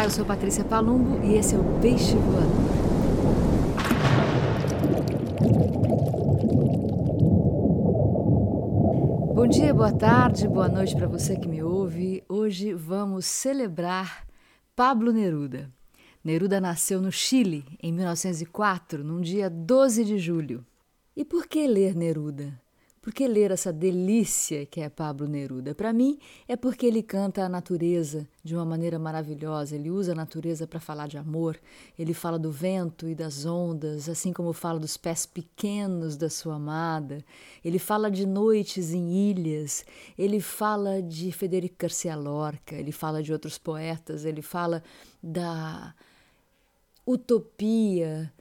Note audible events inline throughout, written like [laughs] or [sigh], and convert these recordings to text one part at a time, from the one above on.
Olá, eu sou Patrícia Palumbo e esse é o Peixe Voador. Bom dia, boa tarde, boa noite para você que me ouve. Hoje vamos celebrar Pablo Neruda. Neruda nasceu no Chile em 1904, num dia 12 de julho. E por que ler Neruda? Por que ler essa delícia que é Pablo Neruda? Para mim, é porque ele canta a natureza de uma maneira maravilhosa. Ele usa a natureza para falar de amor. Ele fala do vento e das ondas, assim como fala dos pés pequenos da sua amada. Ele fala de noites em ilhas. Ele fala de Federico Garcia Lorca. Ele fala de outros poetas. Ele fala da utopia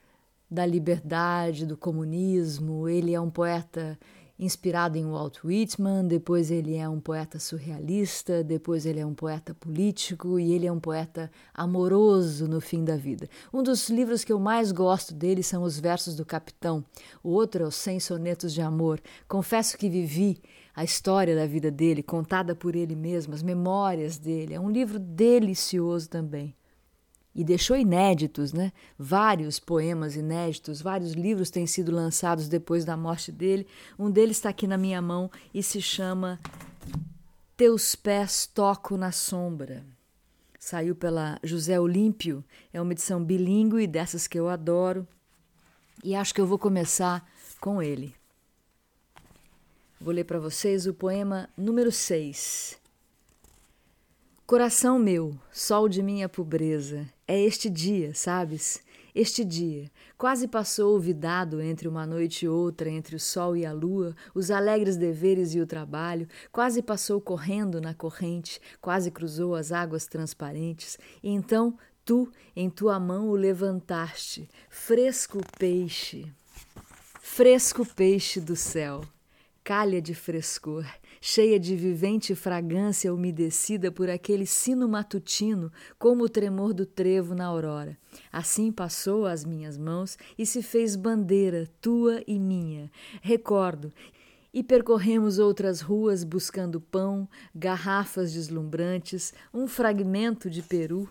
da liberdade, do comunismo. Ele é um poeta inspirado em Walt Whitman, depois ele é um poeta surrealista, depois ele é um poeta político e ele é um poeta amoroso no fim da vida. Um dos livros que eu mais gosto dele são os versos do Capitão, o outro é os 100 sonetos de amor. Confesso que vivi a história da vida dele, contada por ele mesmo, as memórias dele. É um livro delicioso também e deixou inéditos, né? Vários poemas inéditos, vários livros têm sido lançados depois da morte dele. Um deles está aqui na minha mão e se chama Teus pés toco na sombra. Saiu pela José Olímpio, é uma edição bilíngue dessas que eu adoro. E acho que eu vou começar com ele. Vou ler para vocês o poema número 6. Coração meu, sol de minha pobreza, é este dia, sabes? Este dia. Quase passou olvidado entre uma noite e outra, entre o sol e a lua, os alegres deveres e o trabalho, quase passou correndo na corrente, quase cruzou as águas transparentes, e então tu, em tua mão, o levantaste, fresco peixe, fresco peixe do céu, calha de frescor, cheia de vivente fragrância umedecida por aquele sino matutino, como o tremor do trevo na aurora. Assim passou às minhas mãos e se fez bandeira tua e minha. Recordo, e percorremos outras ruas buscando pão, garrafas deslumbrantes, um fragmento de peru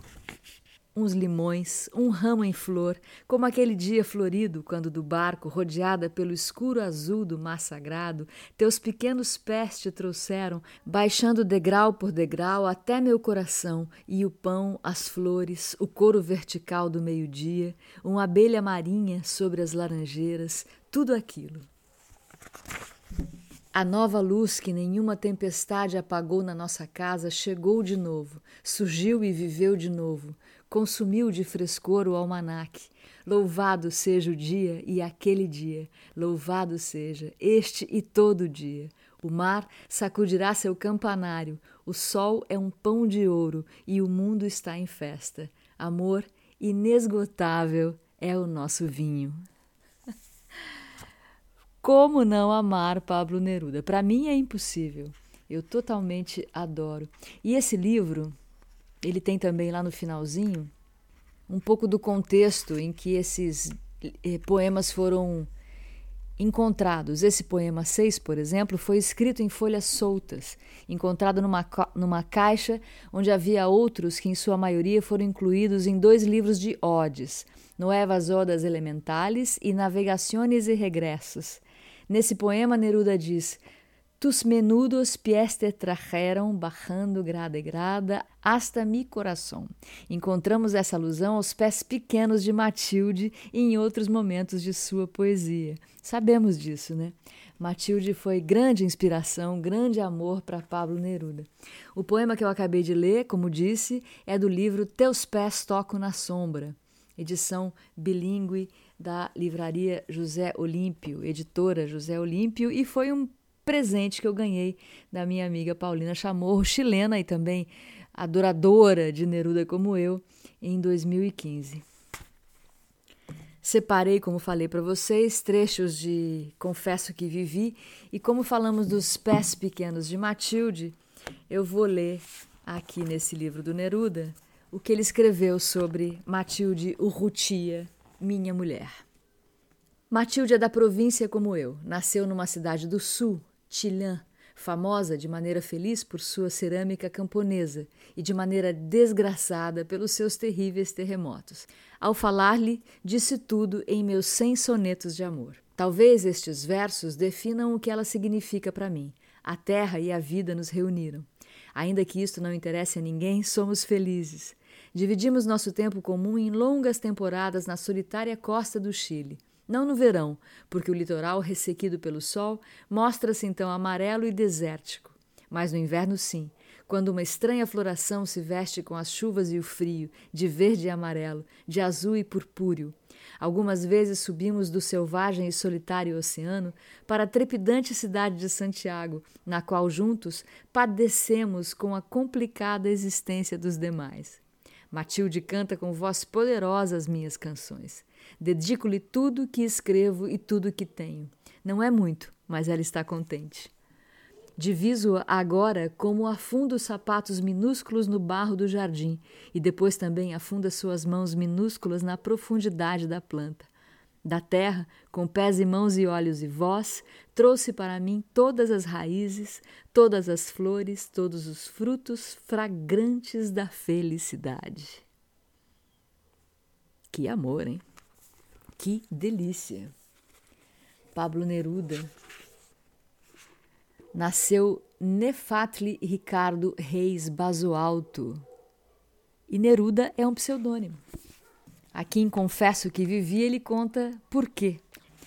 uns limões, um ramo em flor, como aquele dia florido, quando do barco, rodeada pelo escuro azul do mar sagrado, teus pequenos pés te trouxeram, baixando degrau por degrau até meu coração, e o pão, as flores, o couro vertical do meio-dia, uma abelha marinha sobre as laranjeiras, tudo aquilo. A nova luz que nenhuma tempestade apagou na nossa casa chegou de novo, surgiu e viveu de novo, consumiu de frescor o almanaque. Louvado seja o dia e aquele dia, louvado seja este e todo dia. O mar sacudirá seu campanário, o sol é um pão de ouro e o mundo está em festa. Amor inesgotável é o nosso vinho. [laughs] Como não amar Pablo Neruda? Para mim é impossível. Eu totalmente adoro. E esse livro ele tem também lá no finalzinho um pouco do contexto em que esses eh, poemas foram encontrados. Esse poema 6, por exemplo, foi escrito em folhas soltas, encontrado numa, numa caixa onde havia outros que, em sua maioria, foram incluídos em dois livros de odes, Nuevas Odas Elementales e Navegações e Regressos. Nesse poema, Neruda diz: Tus menudos pies te trajeron bajando grada e grada hasta mi coração. Encontramos essa alusão aos pés pequenos de Matilde em outros momentos de sua poesia. Sabemos disso, né? Matilde foi grande inspiração, grande amor para Pablo Neruda. O poema que eu acabei de ler, como disse, é do livro Teus Pés Tocam na Sombra, edição bilíngue da livraria José Olímpio, editora José Olímpio, e foi um presente que eu ganhei da minha amiga Paulina Chamorro, chilena e também adoradora de Neruda como eu, em 2015. Separei, como falei para vocês, trechos de Confesso que Vivi e como falamos dos pés pequenos de Matilde, eu vou ler aqui nesse livro do Neruda o que ele escreveu sobre Matilde Urrutia, minha mulher. Matilde é da província como eu, nasceu numa cidade do sul, Tilhã, famosa de maneira feliz por sua cerâmica camponesa e de maneira desgraçada pelos seus terríveis terremotos. Ao falar-lhe, disse tudo em meus cem sonetos de amor. Talvez estes versos definam o que ela significa para mim. A terra e a vida nos reuniram. Ainda que isto não interesse a ninguém, somos felizes. Dividimos nosso tempo comum em longas temporadas na solitária costa do Chile. Não no verão, porque o litoral ressequido pelo sol mostra-se então amarelo e desértico. Mas no inverno, sim, quando uma estranha floração se veste com as chuvas e o frio, de verde e amarelo, de azul e purpúreo. Algumas vezes subimos do selvagem e solitário oceano para a trepidante cidade de Santiago, na qual juntos padecemos com a complicada existência dos demais. Matilde canta com voz poderosa as minhas canções. Dedico-lhe tudo que escrevo e tudo que tenho. Não é muito, mas ela está contente. Diviso-a agora como afunda os sapatos minúsculos no barro do jardim e depois também afunda suas mãos minúsculas na profundidade da planta. Da terra, com pés e mãos e olhos e voz, trouxe para mim todas as raízes, todas as flores, todos os frutos fragrantes da felicidade. Que amor, hein? Que delícia! Pablo Neruda nasceu Nefatli Ricardo Reis Basoalto. E Neruda é um pseudônimo. Aqui em Confesso que Vivi, ele conta por quê.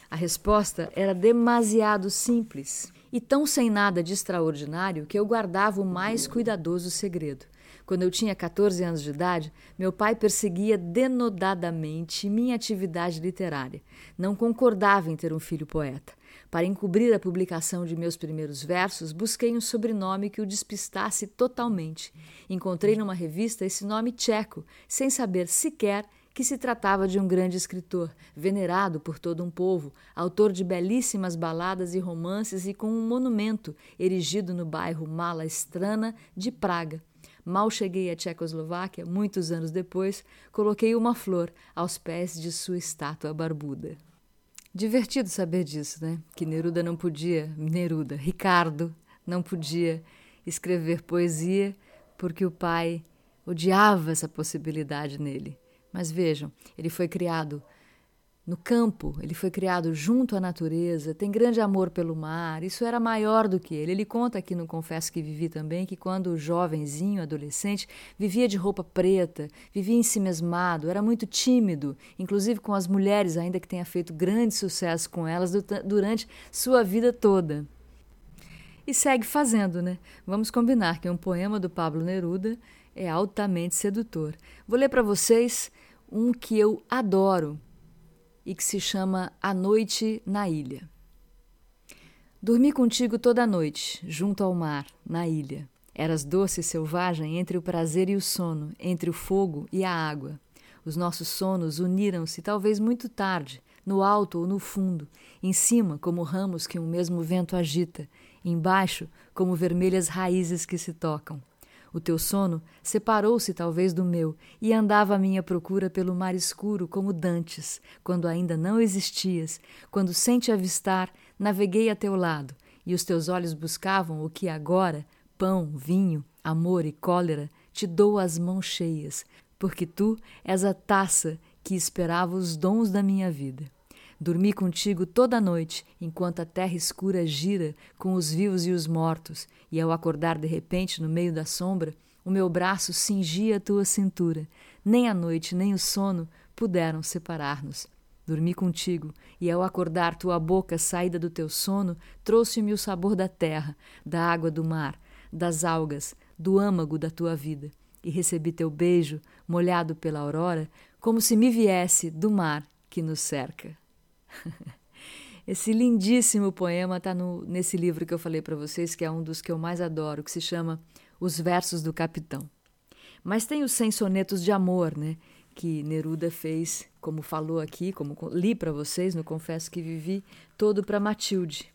A resposta era demasiado simples e tão sem nada de extraordinário que eu guardava o mais cuidadoso segredo. Quando eu tinha 14 anos de idade, meu pai perseguia denodadamente minha atividade literária. Não concordava em ter um filho poeta. Para encobrir a publicação de meus primeiros versos, busquei um sobrenome que o despistasse totalmente. Encontrei numa revista esse nome tcheco, sem saber sequer que se tratava de um grande escritor, venerado por todo um povo, autor de belíssimas baladas e romances e com um monumento erigido no bairro Mala Estrana de Praga. Mal cheguei à Tchecoslováquia, muitos anos depois, coloquei uma flor aos pés de sua estátua barbuda. Divertido saber disso, né? Que Neruda não podia, Neruda, Ricardo não podia escrever poesia porque o pai odiava essa possibilidade nele. Mas vejam, ele foi criado no campo, ele foi criado junto à natureza, tem grande amor pelo mar, isso era maior do que ele. Ele conta aqui no Confesso que Vivi também que quando jovenzinho, adolescente, vivia de roupa preta, vivia ensimesmado, era muito tímido, inclusive com as mulheres, ainda que tenha feito grande sucesso com elas durante sua vida toda. E segue fazendo, né? Vamos combinar que um poema do Pablo Neruda é altamente sedutor. Vou ler para vocês um que eu adoro e que se chama A Noite na Ilha. Dormi contigo toda a noite, junto ao mar, na ilha. Eras doce e selvagem entre o prazer e o sono, entre o fogo e a água. Os nossos sonos uniram-se talvez muito tarde, no alto ou no fundo, em cima, como ramos que um mesmo vento agita, embaixo, como vermelhas raízes que se tocam. O teu sono separou-se talvez do meu e andava à minha procura pelo mar escuro como dantes, quando ainda não existias, quando sem te avistar naveguei a teu lado e os teus olhos buscavam o que agora, pão, vinho, amor e cólera, te dou as mãos cheias, porque tu és a taça que esperava os dons da minha vida. Dormi contigo toda a noite, enquanto a terra escura gira com os vivos e os mortos, e ao acordar de repente no meio da sombra, o meu braço cingia a tua cintura. Nem a noite nem o sono puderam separar-nos. Dormi contigo, e ao acordar tua boca saída do teu sono, trouxe-me o sabor da terra, da água do mar, das algas, do âmago da tua vida. E recebi teu beijo, molhado pela aurora, como se me viesse do mar que nos cerca. [laughs] Esse lindíssimo poema está nesse livro que eu falei para vocês, que é um dos que eu mais adoro, que se chama Os Versos do Capitão. Mas tem os 100 sonetos de amor, né? Que Neruda fez, como falou aqui, como li para vocês no Confesso que Vivi, todo para Matilde.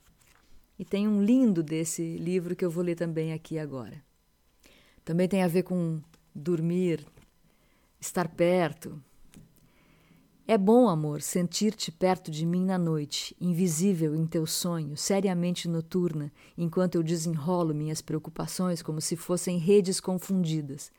E tem um lindo desse livro que eu vou ler também aqui agora. Também tem a ver com dormir, estar perto, É bom, amor, sentir-te perto de mim na noite, invisível em teu sonho, seriamente noturna, enquanto eu desenrolo minhas preocupações como se fossem redes confundidas.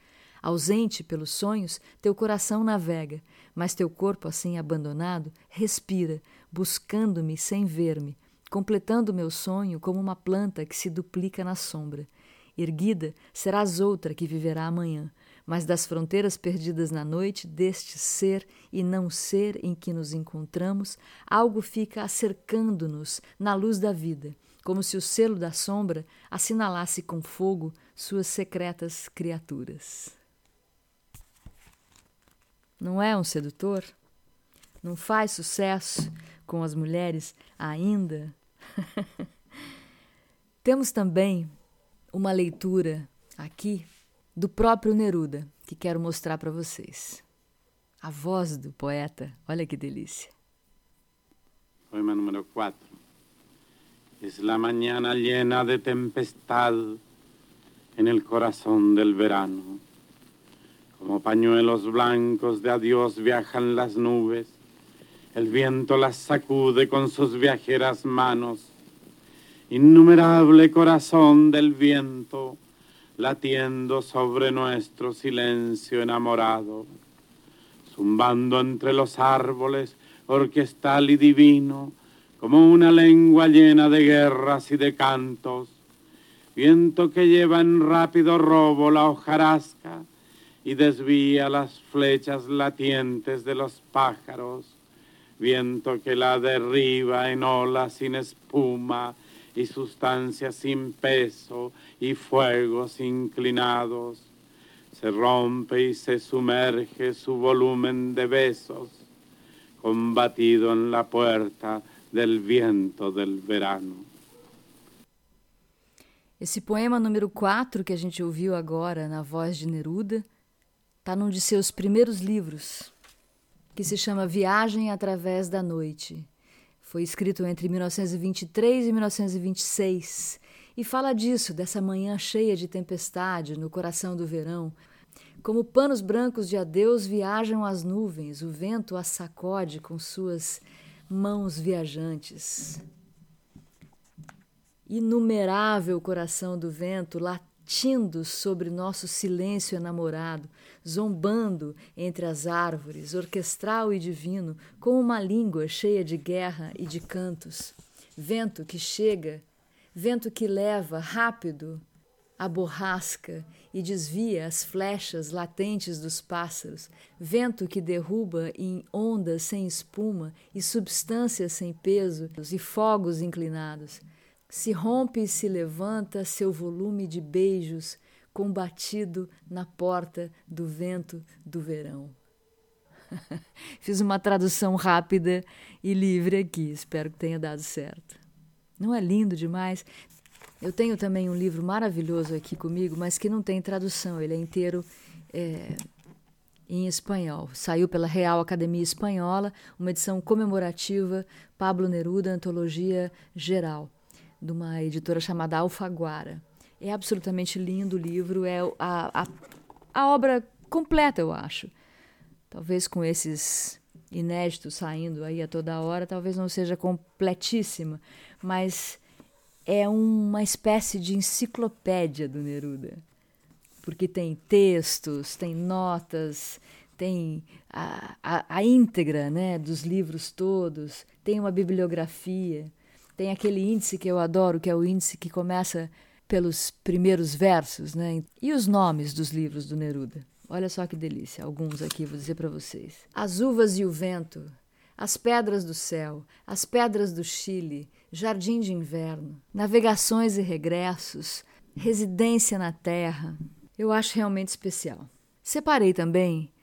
Ausente pelos sonhos, teu coração navega, mas teu corpo, assim abandonado, respira, buscando-me sem ver-me, completando meu sonho como uma planta que se duplica na sombra. Erguida, serás outra que viverá amanhã, mas das fronteiras perdidas na noite, deste ser e não ser em que nos encontramos, algo fica acercando-nos na luz da vida, como se o selo da sombra assinalasse com fogo suas secretas criaturas. Não é um sedutor? Não faz sucesso com as mulheres ainda? [laughs] Temos também uma leitura aqui do próprio Neruda, que quero mostrar para vocês. A voz do poeta, olha que delícia. Poema número 4. Es la mañana llena de tempestad en el corazón del verano. Como pañuelos blancos de adiós viajan las nubes. El viento las sacude con sus viajeras manos. Innumerable corazón del viento latiendo sobre nuestro silencio enamorado, zumbando entre los árboles, orquestal y divino, como una lengua llena de guerras y de cantos, viento que lleva en rápido robo la hojarasca y desvía las flechas latientes de los pájaros, viento que la derriba en olas sin espuma, y sustancias sin peso y fuegos inclinados. Se rompe y se sumerge su volumen de besos, combatido en la puerta del viento del verano. Esse poema número 4 que a gente ouviu agora na voz de Neruda está num de seus primeiros livros, que se chama Viagem através da Noite. Foi escrito entre 1923 e 1926 e fala disso, dessa manhã cheia de tempestade no coração do verão. Como panos brancos de adeus viajam as nuvens, o vento as sacode com suas mãos viajantes. Inumerável coração do vento latindo sobre nosso silêncio enamorado, zombando entre as árvores, orquestral e divino, com uma língua cheia de guerra e de cantos. Vento que chega, vento que leva rápido a borrasca e desvia as flechas latentes dos pássaros, vento que derruba em ondas sem espuma e substâncias sem peso e fogos inclinados. Se rompe e se levanta seu volume de beijos, combatido na porta do vento do verão. [laughs] Fiz uma tradução rápida e livre aqui, espero que tenha dado certo. Não é lindo demais? Eu tenho também um livro maravilhoso aqui comigo, mas que não tem tradução, ele é inteiro é, em espanhol. Saiu pela Real Academia Espanhola, uma edição comemorativa, Pablo Neruda, Antologia Geral, de uma editora chamada Alfaguara. É absolutamente lindo o livro, é a, a, a obra completa, eu acho. Talvez com esses inéditos saindo aí a toda hora, talvez não seja completíssima, mas é uma espécie de enciclopédia do Neruda. Porque tem textos, tem notas, tem a, a, a íntegra né, dos livros todos, tem uma bibliografia, tem aquele índice que eu adoro, que é o índice que começa pelos primeiros versos, né? E os nomes dos livros do Neruda. Olha só que delícia, alguns aqui vou dizer para vocês. As uvas e o vento, as pedras do céu, as pedras do Chile, jardim de inverno, navegações e regressos, residência na terra. Eu acho realmente especial. Separei também,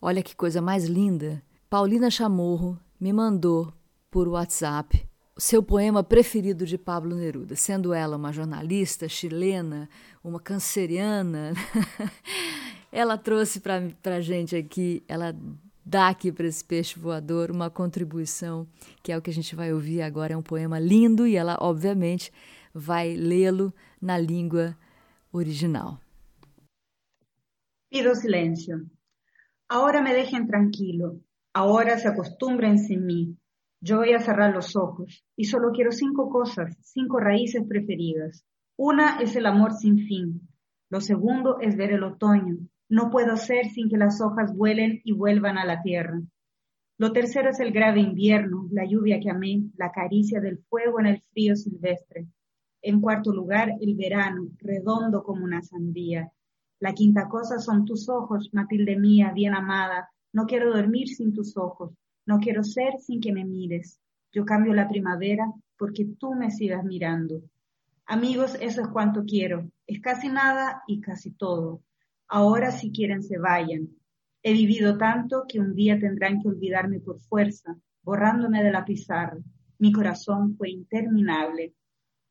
olha que coisa mais linda, Paulina Chamorro me mandou por WhatsApp seu poema preferido de Pablo Neruda, sendo ela uma jornalista chilena, uma canceriana. [laughs] ela trouxe para a gente aqui, ela dá aqui para esse peixe voador uma contribuição, que é o que a gente vai ouvir agora. É um poema lindo e ela, obviamente, vai lê-lo na língua original. Pido silêncio. Agora me deixem tranquilo. Ahora se acostúmbrense en mí. Yo voy a cerrar los ojos y solo quiero cinco cosas, cinco raíces preferidas. Una es el amor sin fin. Lo segundo es ver el otoño. No puedo ser sin que las hojas vuelen y vuelvan a la tierra. Lo tercero es el grave invierno, la lluvia que amé, la caricia del fuego en el frío silvestre. En cuarto lugar, el verano, redondo como una sandía. La quinta cosa son tus ojos, Matilde mía, bien amada, no quiero dormir sin tus ojos, no quiero ser sin que me mires. Yo cambio la primavera porque tú me sigas mirando. Amigos, eso es cuanto quiero. Es casi nada y casi todo. Ahora si quieren se vayan. He vivido tanto que un día tendrán que olvidarme por fuerza, borrándome de la pizarra. Mi corazón fue interminable.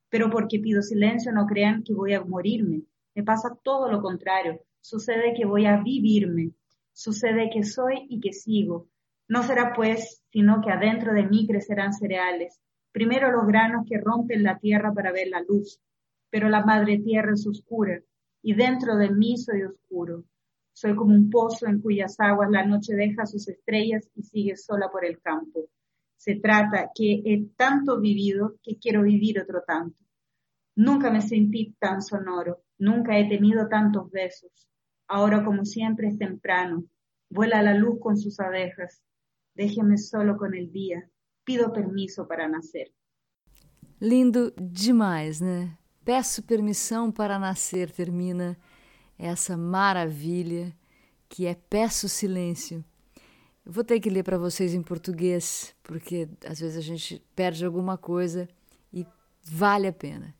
Pero porque pido silencio no crean que voy a morirme. Me pasa todo lo contrario. Sucede que voy a vivirme sucede que soy y que sigo. No será pues, sino que adentro de mí crecerán cereales, primero los granos que rompen la tierra para ver la luz, pero la madre tierra es oscura, y dentro de mí soy oscuro. Soy como un pozo en cuyas aguas la noche deja sus estrellas y sigue sola por el campo. Se trata que he tanto vivido que quiero vivir otro tanto. Nunca me sentí tan sonoro, nunca he tenido tantos besos, Ahora, como siempre, es temprano. Vuela la luz con sus abejas. Déjeme solo com o dia. Pido permisso para nascer. Lindo demais, né? Peço permissão para nascer, termina essa maravilha que é Peço Silêncio. Eu vou ter que ler para vocês em português, porque às vezes a gente perde alguma coisa e vale a pena.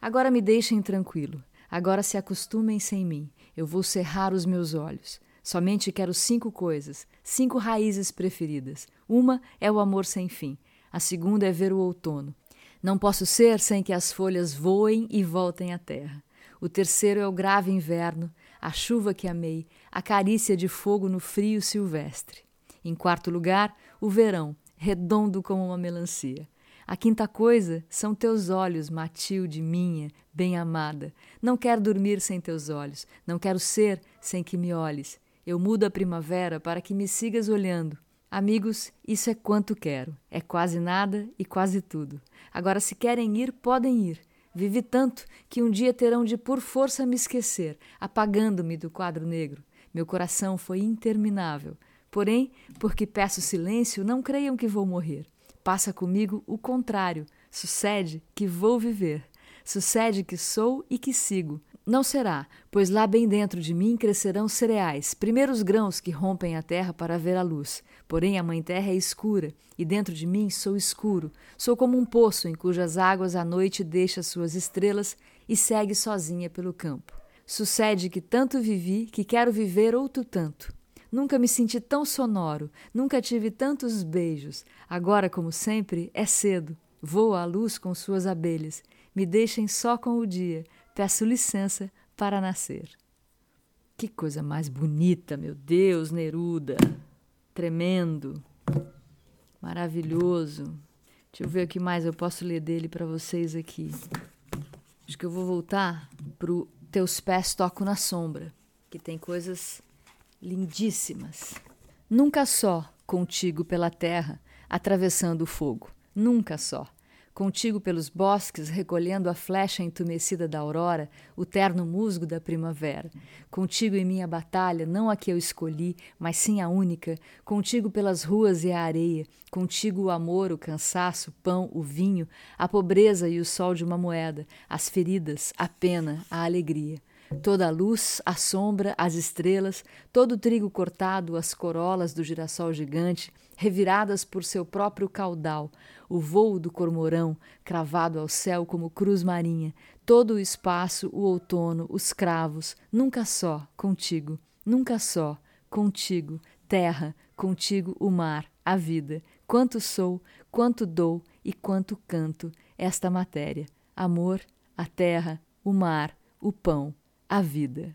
Agora me deixem tranquilo. Agora se acostumem sem mim. Eu vou cerrar os meus olhos. Somente quero cinco coisas, cinco raízes preferidas. Uma é o amor sem fim. A segunda é ver o outono. Não posso ser sem que as folhas voem e voltem à terra. O terceiro é o grave inverno, a chuva que amei, a carícia de fogo no frio silvestre. Em quarto lugar, o verão, redondo como uma melancia. A quinta coisa são teus olhos, Matilde minha, bem-amada. Não quero dormir sem teus olhos, não quero ser sem que me olhes. Eu mudo a primavera para que me sigas olhando. Amigos, isso é quanto quero. É quase nada e quase tudo. Agora, se querem ir, podem ir. Vivi tanto que um dia terão de por força me esquecer, apagando-me do quadro negro. Meu coração foi interminável. Porém, porque peço silêncio, não creiam que vou morrer. Passa comigo o contrário. Sucede que vou viver. Sucede que sou e que sigo. Não será, pois lá bem dentro de mim crescerão cereais, primeiros grãos que rompem a terra para ver a luz. Porém, a mãe terra é escura, e dentro de mim sou escuro. Sou como um poço em cujas águas a noite deixa suas estrelas e segue sozinha pelo campo. Sucede que tanto vivi que quero viver outro tanto. Nunca me senti tão sonoro, nunca tive tantos beijos. Agora, como sempre, é cedo. Vou à luz com suas abelhas. Me deixem só com o dia. Peço licença para nascer. Que coisa mais bonita, meu Deus, Neruda! Tremendo, maravilhoso. Deixa eu ver o que mais eu posso ler dele para vocês aqui. Acho que eu vou voltar pro Teus Pés Toco na Sombra, que tem coisas lindíssimas. Nunca só contigo pela terra, atravessando o fogo, nunca só. Contigo pelos bosques, recolhendo a flecha entumecida da aurora, o terno musgo da primavera. Contigo em minha batalha, não a que eu escolhi, mas sim a única. Contigo pelas ruas e a areia. Contigo o amor, o cansaço, o pão, o vinho, a pobreza e o sol de uma moeda, as feridas, a pena, a alegria. Toda a luz, a sombra, as estrelas, todo o trigo cortado, as corolas do girassol gigante, reviradas por seu próprio caudal, o vôo do cormorão, cravado ao céu como cruz marinha, todo o espaço, o outono, os cravos, nunca só, contigo, nunca só, contigo, terra, contigo o mar, a vida, quanto sou, quanto dou e quanto canto, esta matéria, amor, a terra, o mar, o pão, a vida.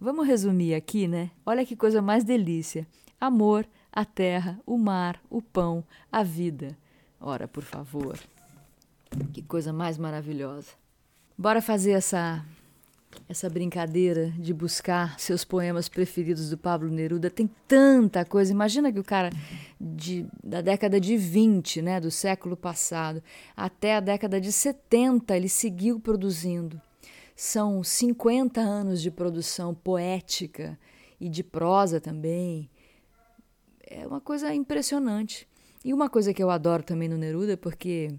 Vamos resumir aqui, né? Olha que coisa mais delícia. Amor, a terra, o mar, o pão, a vida. Ora, por favor. Que coisa mais maravilhosa. Bora fazer essa essa brincadeira de buscar seus poemas preferidos do Pablo Neruda tem tanta coisa. Imagina que o cara de, da década de 20, né, do século passado, até a década de 70, ele seguiu produzindo. São 50 anos de produção poética e de prosa também. É uma coisa impressionante. E uma coisa que eu adoro também no Neruda, porque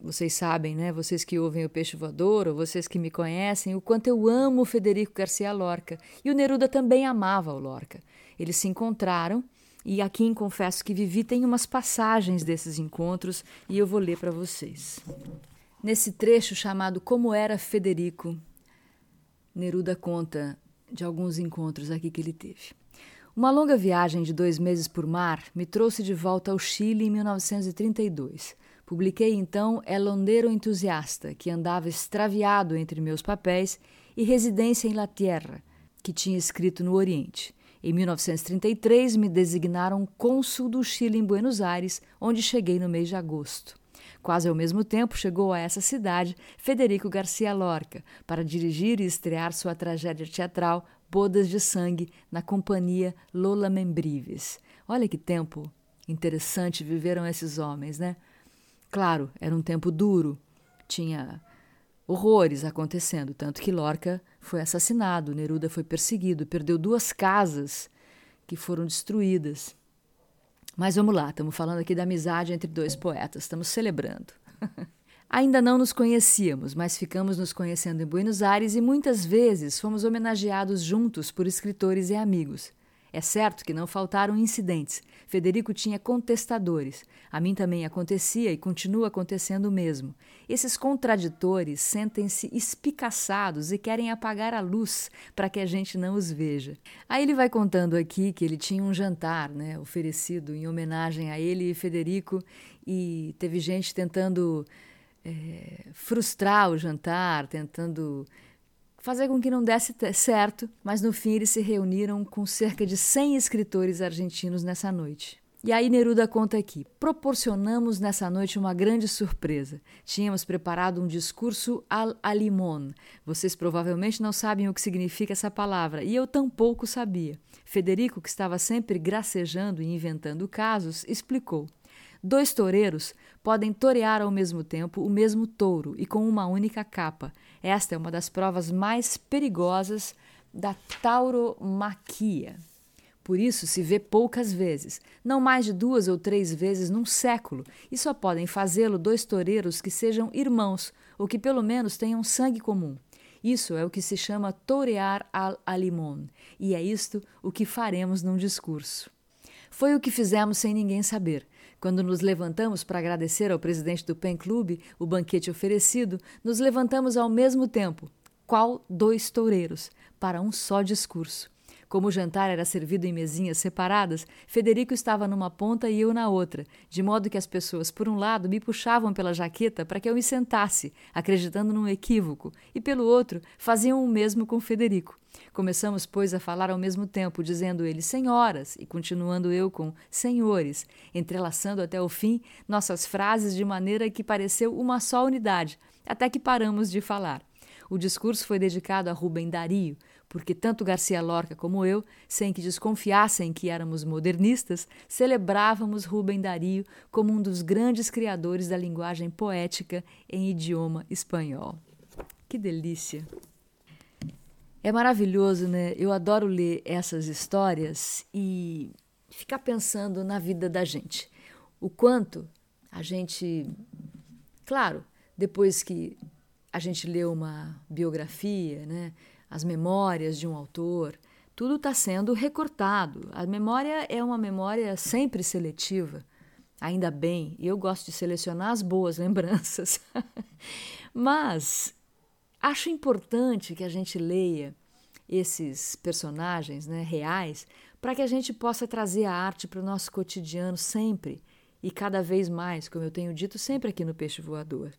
vocês sabem, né? Vocês que ouvem o Peixe Voador, ou vocês que me conhecem, o quanto eu amo o Federico Garcia Lorca. E o Neruda também amava o Lorca. Eles se encontraram e aqui em Confesso que Vivi tem umas passagens desses encontros e eu vou ler para vocês. Nesse trecho chamado Como Era Federico, Neruda conta de alguns encontros aqui que ele teve. Uma longa viagem de dois meses por mar me trouxe de volta ao Chile em 1932. Publiquei então El Hondero Entusiasta, que andava extraviado entre meus papéis, e Residência em La Tierra, que tinha escrito no Oriente. Em 1933, me designaram cônsul do Chile em Buenos Aires, onde cheguei no mês de agosto. Quase ao mesmo tempo chegou a essa cidade Federico Garcia Lorca para dirigir e estrear sua tragédia teatral Bodas de Sangue na companhia Lola Membrives. Olha que tempo interessante viveram esses homens, né? Claro, era um tempo duro, tinha horrores acontecendo, tanto que Lorca foi assassinado, Neruda foi perseguido, perdeu duas casas que foram destruídas. Mas vamos lá, estamos falando aqui da amizade entre dois poetas, estamos celebrando. [laughs] Ainda não nos conhecíamos, mas ficamos nos conhecendo em Buenos Aires e muitas vezes fomos homenageados juntos por escritores e amigos. É certo que não faltaram incidentes. Federico tinha contestadores. A mim também acontecia e continua acontecendo o mesmo. Esses contraditores sentem-se espicaçados e querem apagar a luz para que a gente não os veja. Aí ele vai contando aqui que ele tinha um jantar né, oferecido em homenagem a ele e Federico, e teve gente tentando é, frustrar o jantar, tentando fazer com que não desse certo, mas no fim eles se reuniram com cerca de 100 escritores argentinos nessa noite. E aí Neruda conta aqui: proporcionamos nessa noite uma grande surpresa. Tínhamos preparado um discurso al alimon. Vocês provavelmente não sabem o que significa essa palavra, e eu tampouco sabia. Federico, que estava sempre gracejando e inventando casos, explicou. Dois toureiros podem torear ao mesmo tempo o mesmo touro e com uma única capa. Esta é uma das provas mais perigosas da tauromaquia. Por isso se vê poucas vezes, não mais de duas ou três vezes num século, e só podem fazê-lo dois toureiros que sejam irmãos, ou que pelo menos tenham sangue comum. Isso é o que se chama torear al alimon, e é isto o que faremos num discurso. Foi o que fizemos sem ninguém saber. Quando nos levantamos para agradecer ao presidente do PEN Clube o banquete oferecido, nos levantamos ao mesmo tempo, qual dois toureiros, para um só discurso. Como o jantar era servido em mesinhas separadas, Federico estava numa ponta e eu na outra, de modo que as pessoas, por um lado, me puxavam pela jaqueta para que eu me sentasse, acreditando num equívoco, e pelo outro, faziam o mesmo com Federico. Começamos, pois, a falar ao mesmo tempo, dizendo ele senhoras e continuando eu com senhores, entrelaçando até o fim nossas frases de maneira que pareceu uma só unidade, até que paramos de falar. O discurso foi dedicado a Rubem Dario, porque tanto Garcia Lorca como eu, sem que desconfiassem que éramos modernistas, celebrávamos Rubem Dario como um dos grandes criadores da linguagem poética em idioma espanhol. Que delícia! É maravilhoso, né? Eu adoro ler essas histórias e ficar pensando na vida da gente. O quanto a gente. Claro, depois que a gente lê uma biografia, né? As memórias de um autor, tudo está sendo recortado. A memória é uma memória sempre seletiva. Ainda bem, e eu gosto de selecionar as boas [laughs] lembranças. Mas Acho importante que a gente leia esses personagens né, reais para que a gente possa trazer a arte para o nosso cotidiano sempre e cada vez mais, como eu tenho dito sempre aqui no Peixe Voador.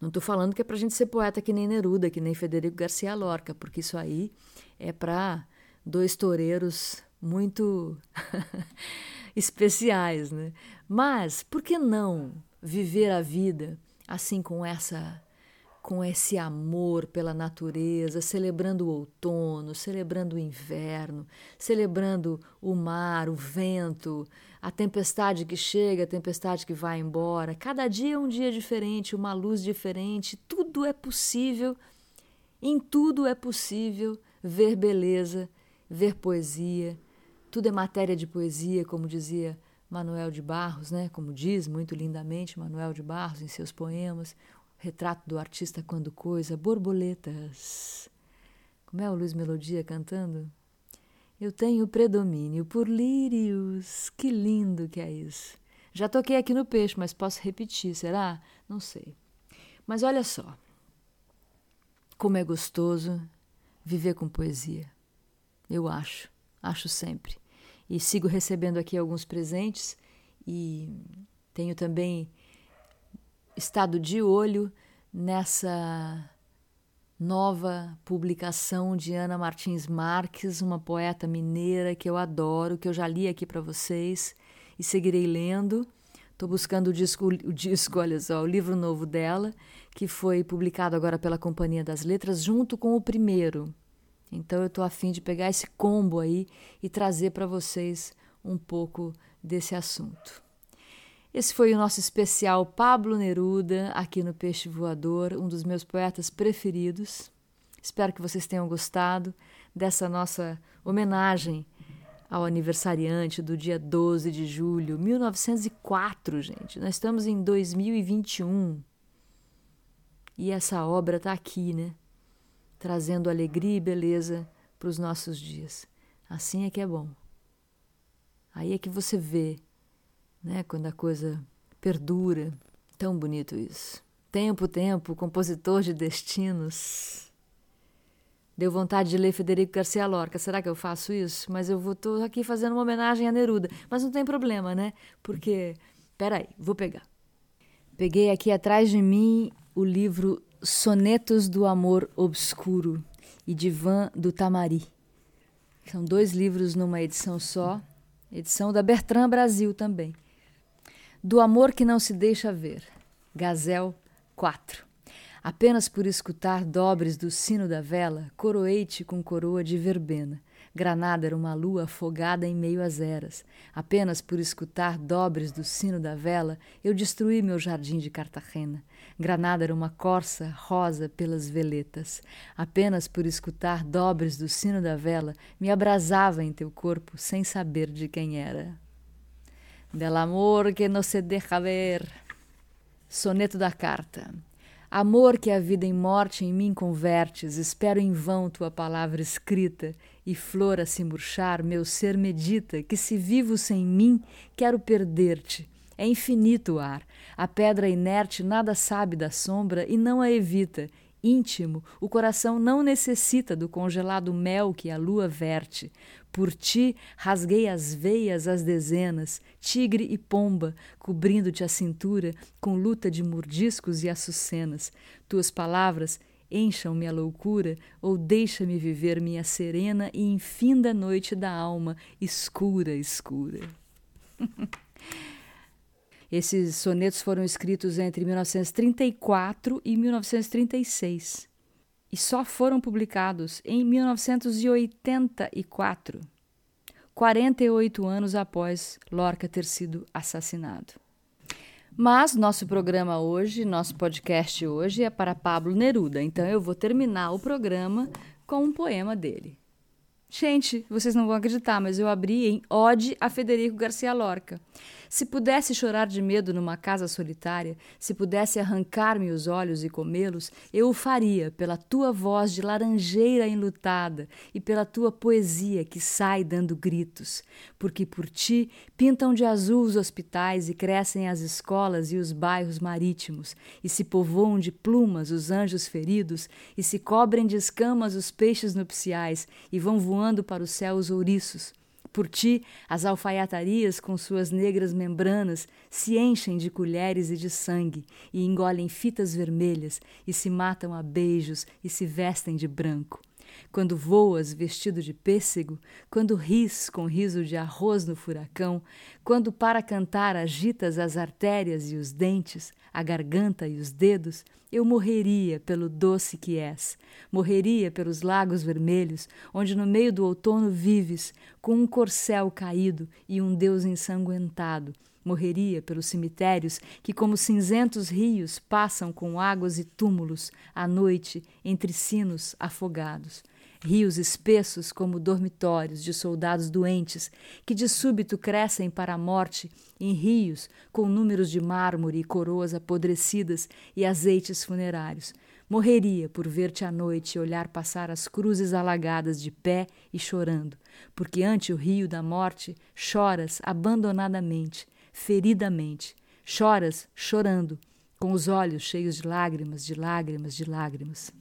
Não estou falando que é para a gente ser poeta que nem Neruda, que nem Federico Garcia Lorca, porque isso aí é para dois toureiros muito [laughs] especiais, né? Mas por que não viver a vida assim com essa com esse amor pela natureza, celebrando o outono, celebrando o inverno, celebrando o mar, o vento, a tempestade que chega, a tempestade que vai embora. Cada dia é um dia diferente, uma luz diferente, tudo é possível. Em tudo é possível ver beleza, ver poesia. Tudo é matéria de poesia, como dizia Manuel de Barros, né? Como diz muito lindamente Manuel de Barros em seus poemas, Retrato do artista quando coisa, borboletas. Como é o Luiz Melodia cantando? Eu tenho predomínio por lírios. Que lindo que é isso. Já toquei aqui no peixe, mas posso repetir, será? Não sei. Mas olha só. Como é gostoso viver com poesia. Eu acho, acho sempre. E sigo recebendo aqui alguns presentes e tenho também estado de olho nessa nova publicação de Ana Martins Marques, uma poeta mineira que eu adoro, que eu já li aqui para vocês e seguirei lendo. Estou buscando o disco, o disco, olha só, o livro novo dela, que foi publicado agora pela Companhia das Letras, junto com o primeiro. Então eu estou afim de pegar esse combo aí e trazer para vocês um pouco desse assunto. Esse foi o nosso especial Pablo Neruda aqui no Peixe Voador, um dos meus poetas preferidos. Espero que vocês tenham gostado dessa nossa homenagem ao aniversariante do dia 12 de julho, 1904, gente. Nós estamos em 2021. E essa obra está aqui, né? Trazendo alegria e beleza para os nossos dias. Assim é que é bom. Aí é que você vê né? Quando a coisa perdura. Tão bonito isso. Tempo, tempo, compositor de destinos. Deu vontade de ler Federico Garcia Lorca. Será que eu faço isso? Mas eu vou aqui fazendo uma homenagem a Neruda. Mas não tem problema, né? Porque peraí, vou pegar. Peguei aqui atrás de mim o livro Sonetos do Amor Obscuro e Divã do Tamari. São dois livros numa edição só, edição da Bertrand Brasil também. Do amor que não se deixa ver. Gazel 4. Apenas por escutar dobres do sino da vela, coroei-te com coroa de verbena. Granada era uma lua afogada em meio às eras. Apenas por escutar dobres do sino da vela, eu destruí meu jardim de Cartagena. Granada era uma corça rosa pelas veletas. Apenas por escutar dobres do sino da vela, me abrasava em teu corpo sem saber de quem era del amor que no se deja ver. Soneto da carta. Amor que a vida em morte em mim convertes, espero em vão tua palavra escrita, e flor a se murchar, meu ser medita, que se vivo sem mim, quero perder-te. É infinito o ar, a pedra inerte nada sabe da sombra e não a evita, íntimo, o coração não necessita do congelado mel que a lua verte. Por ti rasguei as veias às dezenas, tigre e pomba, cobrindo-te a cintura com luta de mordiscos e açucenas. Tuas palavras encham-me a loucura ou deixa-me viver minha serena e infinda noite da alma, escura, escura. [laughs] Esses sonetos foram escritos entre 1934 e 1936 e só foram publicados em 1984, 48 anos após Lorca ter sido assassinado. Mas nosso programa hoje, nosso podcast hoje é para Pablo Neruda, então eu vou terminar o programa com um poema dele. Gente, vocês não vão acreditar, mas eu abri em Ode a Federico Garcia Lorca. Se pudesse chorar de medo numa casa solitária, se pudesse arrancar-me os olhos e comê-los, eu o faria pela tua voz de laranjeira enlutada e pela tua poesia que sai dando gritos, porque por ti pintam de azul os hospitais e crescem as escolas e os bairros marítimos, e se povoam de plumas os anjos feridos, e se cobrem de escamas os peixes nupciais, e vão voando para o céu os ouriços por ti, as alfaiatarias, com suas negras membranas, se enchem de colheres e de sangue, e engolem fitas vermelhas, e se matam a beijos e se vestem de branco. Quando voas vestido de pêssego, quando ris com riso de arroz no furacão, quando para cantar agitas as artérias e os dentes, a garganta e os dedos, eu morreria pelo doce que és, morreria pelos lagos vermelhos, onde no meio do outono vives, com um corcel caído e um Deus ensanguentado, morreria pelos cemitérios que, como cinzentos rios, passam com águas e túmulos à noite entre sinos afogados. Rios espessos como dormitórios de soldados doentes, que de súbito crescem para a morte em rios com números de mármore e coroas apodrecidas e azeites funerários. Morreria por ver-te à noite e olhar passar as cruzes alagadas de pé e chorando, porque ante o rio da morte choras abandonadamente, feridamente. Choras chorando, com os olhos cheios de lágrimas, de lágrimas, de lágrimas.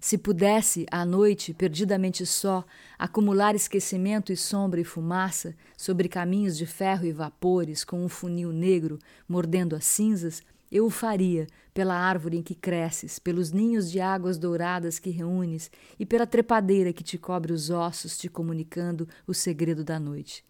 Se pudesse, à noite, perdidamente só, acumular esquecimento e sombra e fumaça sobre caminhos de ferro e vapores, com um funil negro mordendo as cinzas, eu o faria pela árvore em que cresces, pelos ninhos de águas douradas que reúnes e pela trepadeira que te cobre os ossos, te comunicando o segredo da noite.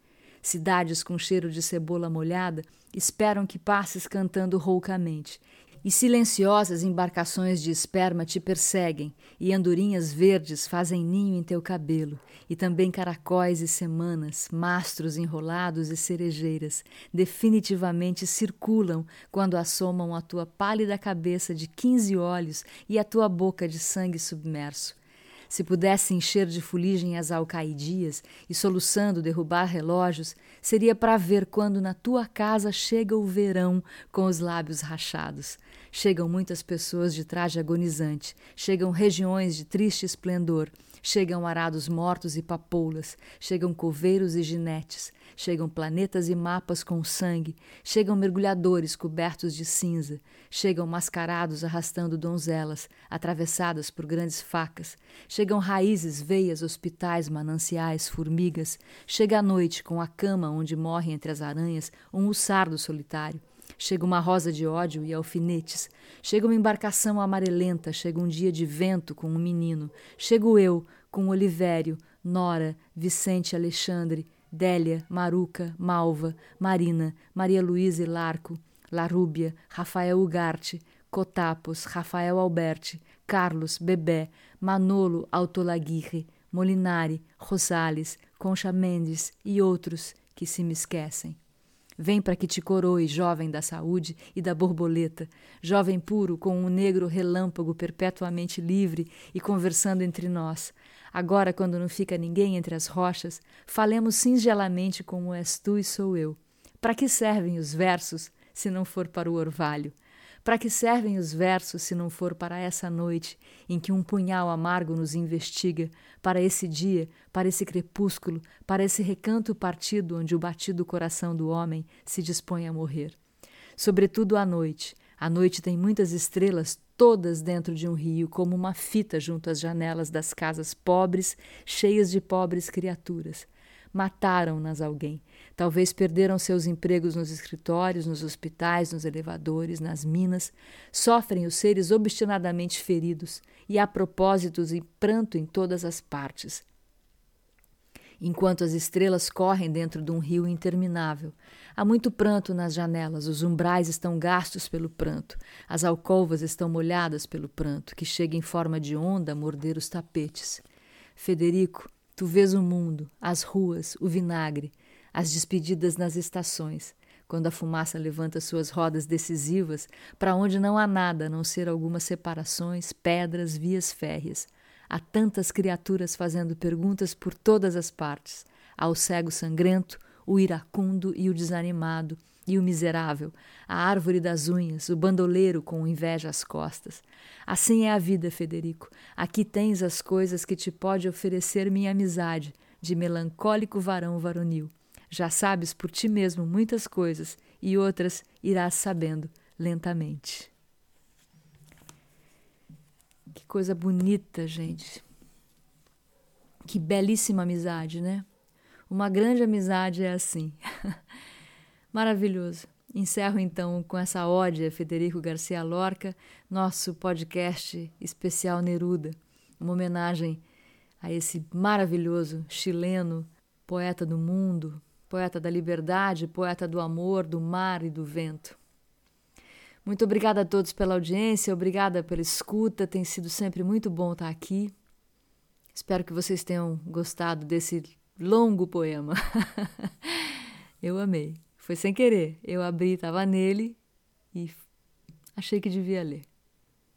Cidades com cheiro de cebola molhada esperam que passes cantando roucamente. E silenciosas embarcações de esperma te perseguem, e andorinhas verdes fazem ninho em teu cabelo, e também caracóis e semanas, mastros enrolados e cerejeiras, definitivamente circulam quando assomam a tua pálida cabeça de quinze olhos e a tua boca de sangue submerso se pudesse encher de fuligem as alcaidias e soluçando derrubar relógios, seria para ver quando na tua casa chega o verão com os lábios rachados. Chegam muitas pessoas de traje agonizante, chegam regiões de triste esplendor, chegam arados mortos e papoulas, chegam coveiros e ginetes, chegam planetas e mapas com sangue, chegam mergulhadores cobertos de cinza, chegam mascarados arrastando donzelas, atravessadas por grandes facas, chegam raízes, veias, hospitais, mananciais, formigas, chega a noite com a cama onde morre entre as aranhas um ussardo solitário. Chega uma rosa de ódio e alfinetes. Chega uma embarcação amarelenta. Chega um dia de vento com um menino. Chego eu, com Olivério, Nora, Vicente Alexandre, Délia, Maruca, Malva, Marina, Maria Luísa e Larco, Larúbia, Rafael Ugarte, Cotapos, Rafael Alberti, Carlos, Bebé, Manolo Autolaguirre, Molinari, Rosales, Concha Mendes e outros que se me esquecem. Vem para que te coroe, jovem da saúde e da borboleta, jovem puro com um negro relâmpago perpetuamente livre e conversando entre nós, Agora, quando não fica ninguém entre as rochas, falemos singelamente como és tu e sou eu. Para que servem os versos se não for para o orvalho? Para que servem os versos se não for para essa noite em que um punhal amargo nos investiga, para esse dia, para esse crepúsculo, para esse recanto partido onde o batido coração do homem se dispõe a morrer? Sobretudo à noite. A noite tem muitas estrelas todas dentro de um rio, como uma fita junto às janelas das casas pobres, cheias de pobres criaturas. Mataram-nas alguém. Talvez perderam seus empregos nos escritórios, nos hospitais, nos elevadores, nas minas. Sofrem os seres obstinadamente feridos, e há propósitos e pranto em todas as partes enquanto as estrelas correm dentro de um rio interminável. Há muito pranto nas janelas, os umbrais estão gastos pelo pranto, as alcovas estão molhadas pelo pranto, que chega em forma de onda a morder os tapetes. Federico, tu vês o mundo, as ruas, o vinagre, as despedidas nas estações, quando a fumaça levanta suas rodas decisivas para onde não há nada a não ser algumas separações, pedras, vias férreas. Há tantas criaturas fazendo perguntas por todas as partes. Há o cego sangrento, o iracundo e o desanimado, e o miserável, a árvore das unhas, o bandoleiro com inveja às costas. Assim é a vida, Federico. Aqui tens as coisas que te pode oferecer minha amizade, de melancólico varão varonil. Já sabes por ti mesmo muitas coisas, e outras irás sabendo lentamente. Que coisa bonita, gente. Que belíssima amizade, né? Uma grande amizade é assim. [laughs] Maravilhoso. Encerro então com essa ode a Federico Garcia Lorca, nosso podcast especial Neruda. uma homenagem a esse maravilhoso chileno, poeta do mundo, poeta da liberdade, poeta do amor, do mar e do vento. Muito obrigada a todos pela audiência, obrigada pela escuta, tem sido sempre muito bom estar aqui. Espero que vocês tenham gostado desse longo poema. [laughs] Eu amei. Foi sem querer. Eu abri, estava nele e achei que devia ler.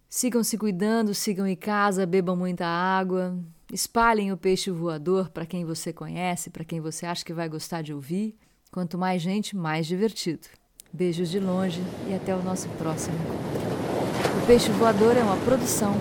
Sigam se cuidando, sigam em casa, bebam muita água, espalhem o peixe voador para quem você conhece, para quem você acha que vai gostar de ouvir. Quanto mais gente, mais divertido. Beijos de longe e até o nosso próximo encontro. O Peixe Voador é uma produção